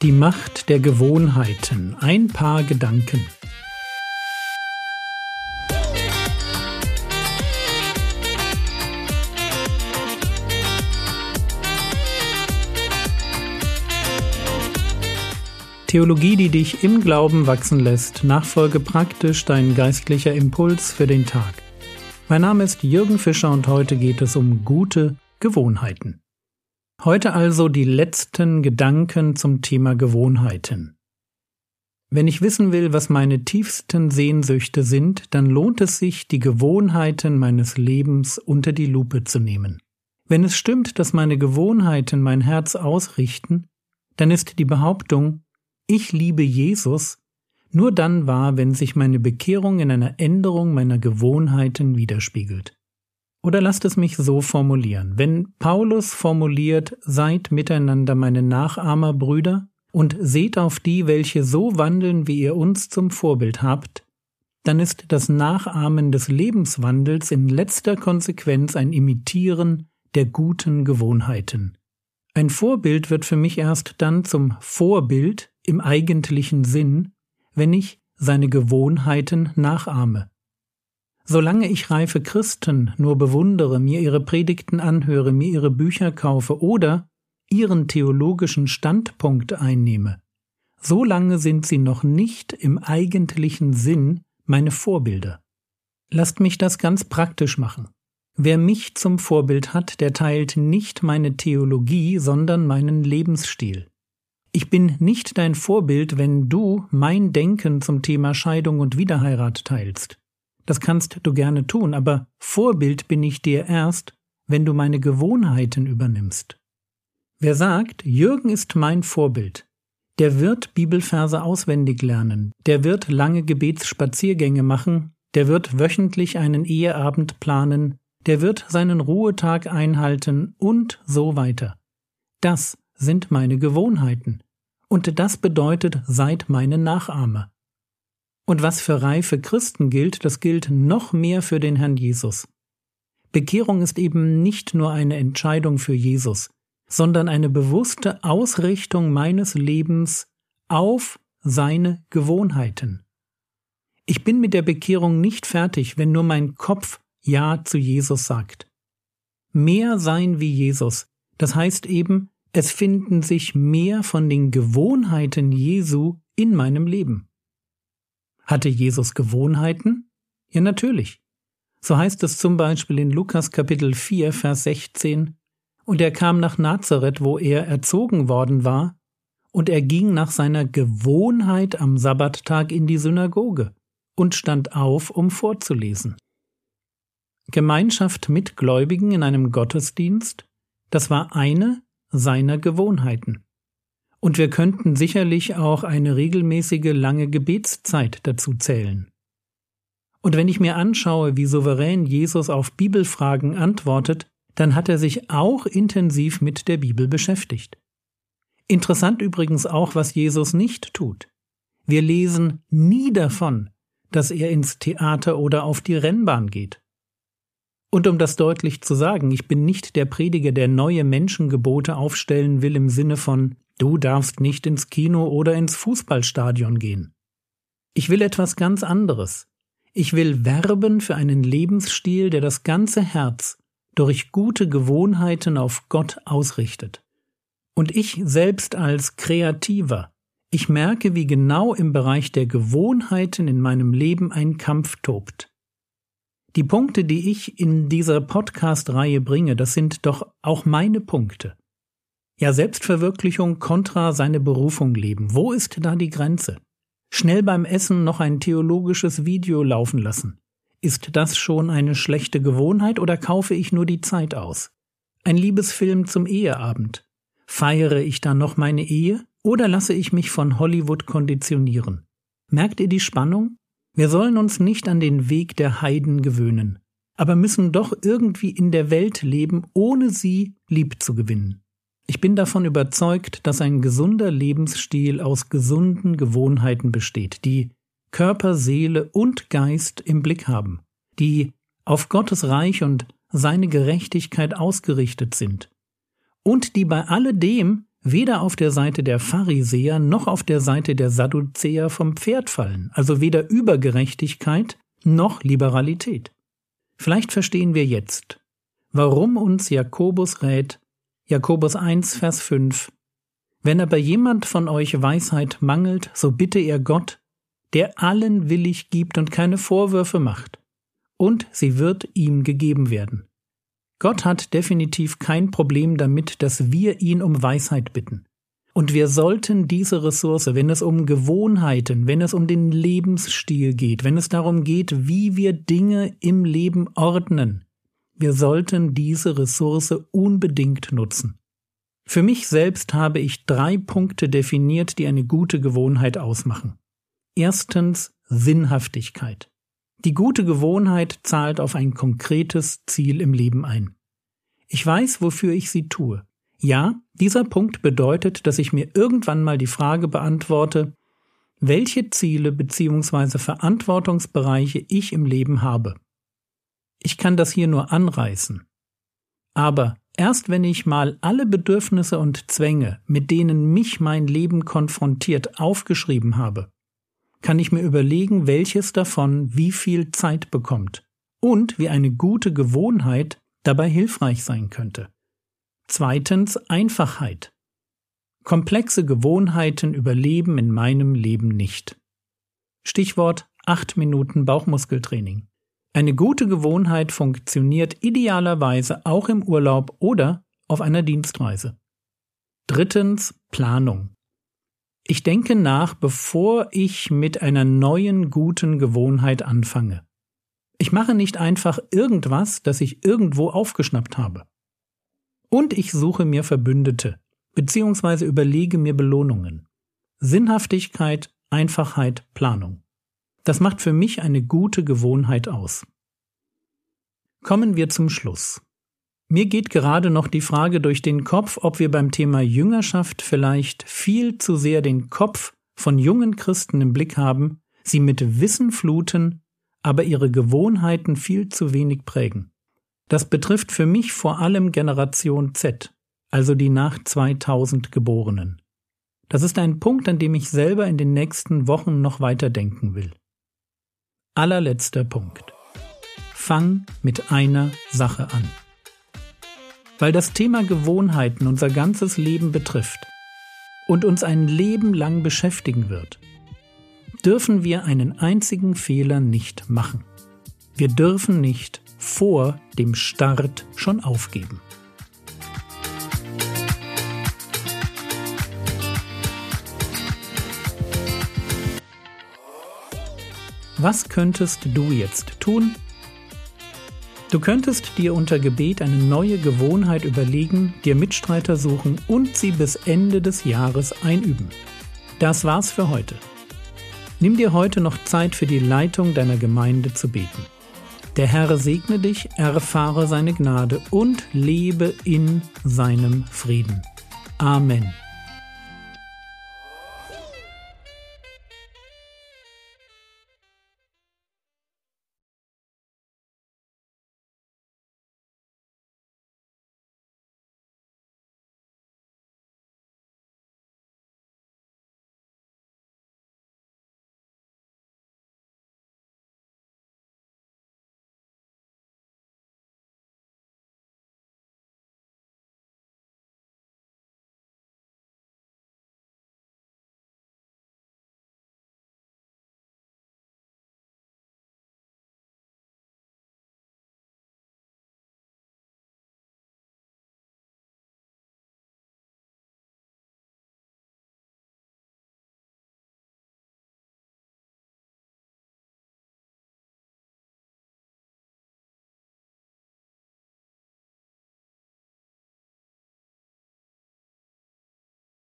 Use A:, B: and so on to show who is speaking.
A: Die Macht der Gewohnheiten. Ein paar Gedanken. Theologie, die dich im Glauben wachsen lässt. Nachfolge praktisch dein geistlicher Impuls für den Tag. Mein Name ist Jürgen Fischer und heute geht es um gute Gewohnheiten. Heute also die letzten Gedanken zum Thema Gewohnheiten. Wenn ich wissen will, was meine tiefsten Sehnsüchte sind, dann lohnt es sich, die Gewohnheiten meines Lebens unter die Lupe zu nehmen. Wenn es stimmt, dass meine Gewohnheiten mein Herz ausrichten, dann ist die Behauptung, ich liebe Jesus, nur dann wahr, wenn sich meine Bekehrung in einer Änderung meiner Gewohnheiten widerspiegelt. Oder lasst es mich so formulieren. Wenn Paulus formuliert, seid miteinander meine Nachahmer, Brüder, und seht auf die, welche so wandeln, wie ihr uns zum Vorbild habt, dann ist das Nachahmen des Lebenswandels in letzter Konsequenz ein Imitieren der guten Gewohnheiten. Ein Vorbild wird für mich erst dann zum Vorbild im eigentlichen Sinn, wenn ich seine Gewohnheiten nachahme. Solange ich reife Christen nur bewundere, mir ihre Predigten anhöre, mir ihre Bücher kaufe oder ihren theologischen Standpunkt einnehme, solange sind sie noch nicht im eigentlichen Sinn meine Vorbilder. Lasst mich das ganz praktisch machen. Wer mich zum Vorbild hat, der teilt nicht meine Theologie, sondern meinen Lebensstil. Ich bin nicht dein Vorbild, wenn du mein Denken zum Thema Scheidung und Wiederheirat teilst. Das kannst du gerne tun, aber Vorbild bin ich dir erst, wenn du meine Gewohnheiten übernimmst. Wer sagt, Jürgen ist mein Vorbild, der wird Bibelverse auswendig lernen, der wird lange Gebetsspaziergänge machen, der wird wöchentlich einen Eheabend planen, der wird seinen Ruhetag einhalten und so weiter. Das sind meine Gewohnheiten. Und das bedeutet, seid meine Nachahmer. Und was für reife Christen gilt, das gilt noch mehr für den Herrn Jesus. Bekehrung ist eben nicht nur eine Entscheidung für Jesus, sondern eine bewusste Ausrichtung meines Lebens auf seine Gewohnheiten. Ich bin mit der Bekehrung nicht fertig, wenn nur mein Kopf Ja zu Jesus sagt. Mehr sein wie Jesus, das heißt eben, es finden sich mehr von den Gewohnheiten Jesu in meinem Leben. Hatte Jesus Gewohnheiten? Ja, natürlich. So heißt es zum Beispiel in Lukas Kapitel 4, Vers 16, und er kam nach Nazareth, wo er erzogen worden war, und er ging nach seiner Gewohnheit am Sabbattag in die Synagoge und stand auf, um vorzulesen. Gemeinschaft mit Gläubigen in einem Gottesdienst, das war eine seiner Gewohnheiten. Und wir könnten sicherlich auch eine regelmäßige lange Gebetszeit dazu zählen. Und wenn ich mir anschaue, wie souverän Jesus auf Bibelfragen antwortet, dann hat er sich auch intensiv mit der Bibel beschäftigt. Interessant übrigens auch, was Jesus nicht tut. Wir lesen nie davon, dass er ins Theater oder auf die Rennbahn geht. Und um das deutlich zu sagen, ich bin nicht der Prediger, der neue Menschengebote aufstellen will im Sinne von Du darfst nicht ins Kino oder ins Fußballstadion gehen. Ich will etwas ganz anderes. Ich will werben für einen Lebensstil, der das ganze Herz durch gute Gewohnheiten auf Gott ausrichtet. Und ich selbst als Kreativer, ich merke, wie genau im Bereich der Gewohnheiten in meinem Leben ein Kampf tobt. Die Punkte, die ich in dieser Podcast-Reihe bringe, das sind doch auch meine Punkte. Ja, Selbstverwirklichung kontra seine Berufung leben. Wo ist da die Grenze? Schnell beim Essen noch ein theologisches Video laufen lassen. Ist das schon eine schlechte Gewohnheit oder kaufe ich nur die Zeit aus? Ein Liebesfilm zum Eheabend. Feiere ich dann noch meine Ehe oder lasse ich mich von Hollywood konditionieren? Merkt ihr die Spannung? Wir sollen uns nicht an den Weg der Heiden gewöhnen, aber müssen doch irgendwie in der Welt leben, ohne sie lieb zu gewinnen. Ich bin davon überzeugt, dass ein gesunder Lebensstil aus gesunden Gewohnheiten besteht, die Körper, Seele und Geist im Blick haben, die auf Gottes Reich und seine Gerechtigkeit ausgerichtet sind und die bei alledem weder auf der Seite der Pharisäer noch auf der Seite der Sadduzäer vom Pferd fallen, also weder Übergerechtigkeit noch Liberalität. Vielleicht verstehen wir jetzt, warum uns Jakobus rät, Jakobus 1, Vers 5, Wenn aber jemand von euch Weisheit mangelt, so bitte er Gott, der allen willig gibt und keine Vorwürfe macht, und sie wird ihm gegeben werden. Gott hat definitiv kein Problem damit, dass wir ihn um Weisheit bitten. Und wir sollten diese Ressource, wenn es um Gewohnheiten, wenn es um den Lebensstil geht, wenn es darum geht, wie wir Dinge im Leben ordnen, wir sollten diese Ressource unbedingt nutzen. Für mich selbst habe ich drei Punkte definiert, die eine gute Gewohnheit ausmachen. Erstens Sinnhaftigkeit. Die gute Gewohnheit zahlt auf ein konkretes Ziel im Leben ein. Ich weiß, wofür ich sie tue. Ja, dieser Punkt bedeutet, dass ich mir irgendwann mal die Frage beantworte, welche Ziele bzw. Verantwortungsbereiche ich im Leben habe. Ich kann das hier nur anreißen. Aber erst wenn ich mal alle Bedürfnisse und Zwänge, mit denen mich mein Leben konfrontiert, aufgeschrieben habe, kann ich mir überlegen, welches davon wie viel Zeit bekommt und wie eine gute Gewohnheit dabei hilfreich sein könnte. Zweitens Einfachheit. Komplexe Gewohnheiten überleben in meinem Leben nicht. Stichwort 8 Minuten Bauchmuskeltraining. Eine gute Gewohnheit funktioniert idealerweise auch im Urlaub oder auf einer Dienstreise. Drittens Planung. Ich denke nach, bevor ich mit einer neuen guten Gewohnheit anfange. Ich mache nicht einfach irgendwas, das ich irgendwo aufgeschnappt habe. Und ich suche mir Verbündete, beziehungsweise überlege mir Belohnungen. Sinnhaftigkeit, Einfachheit, Planung. Das macht für mich eine gute Gewohnheit aus. Kommen wir zum Schluss. Mir geht gerade noch die Frage durch den Kopf, ob wir beim Thema Jüngerschaft vielleicht viel zu sehr den Kopf von jungen Christen im Blick haben, sie mit Wissen fluten, aber ihre Gewohnheiten viel zu wenig prägen. Das betrifft für mich vor allem Generation Z, also die nach 2000 Geborenen. Das ist ein Punkt, an dem ich selber in den nächsten Wochen noch weiterdenken will. Allerletzter Punkt. Fang mit einer Sache an weil das Thema Gewohnheiten unser ganzes Leben betrifft und uns ein Leben lang beschäftigen wird, dürfen wir einen einzigen Fehler nicht machen. Wir dürfen nicht vor dem Start schon aufgeben. Was könntest du jetzt tun, Du könntest dir unter Gebet eine neue Gewohnheit überlegen, dir Mitstreiter suchen und sie bis Ende des Jahres einüben. Das war's für heute. Nimm dir heute noch Zeit für die Leitung deiner Gemeinde zu beten. Der Herr segne dich, erfahre seine Gnade und lebe in seinem Frieden. Amen.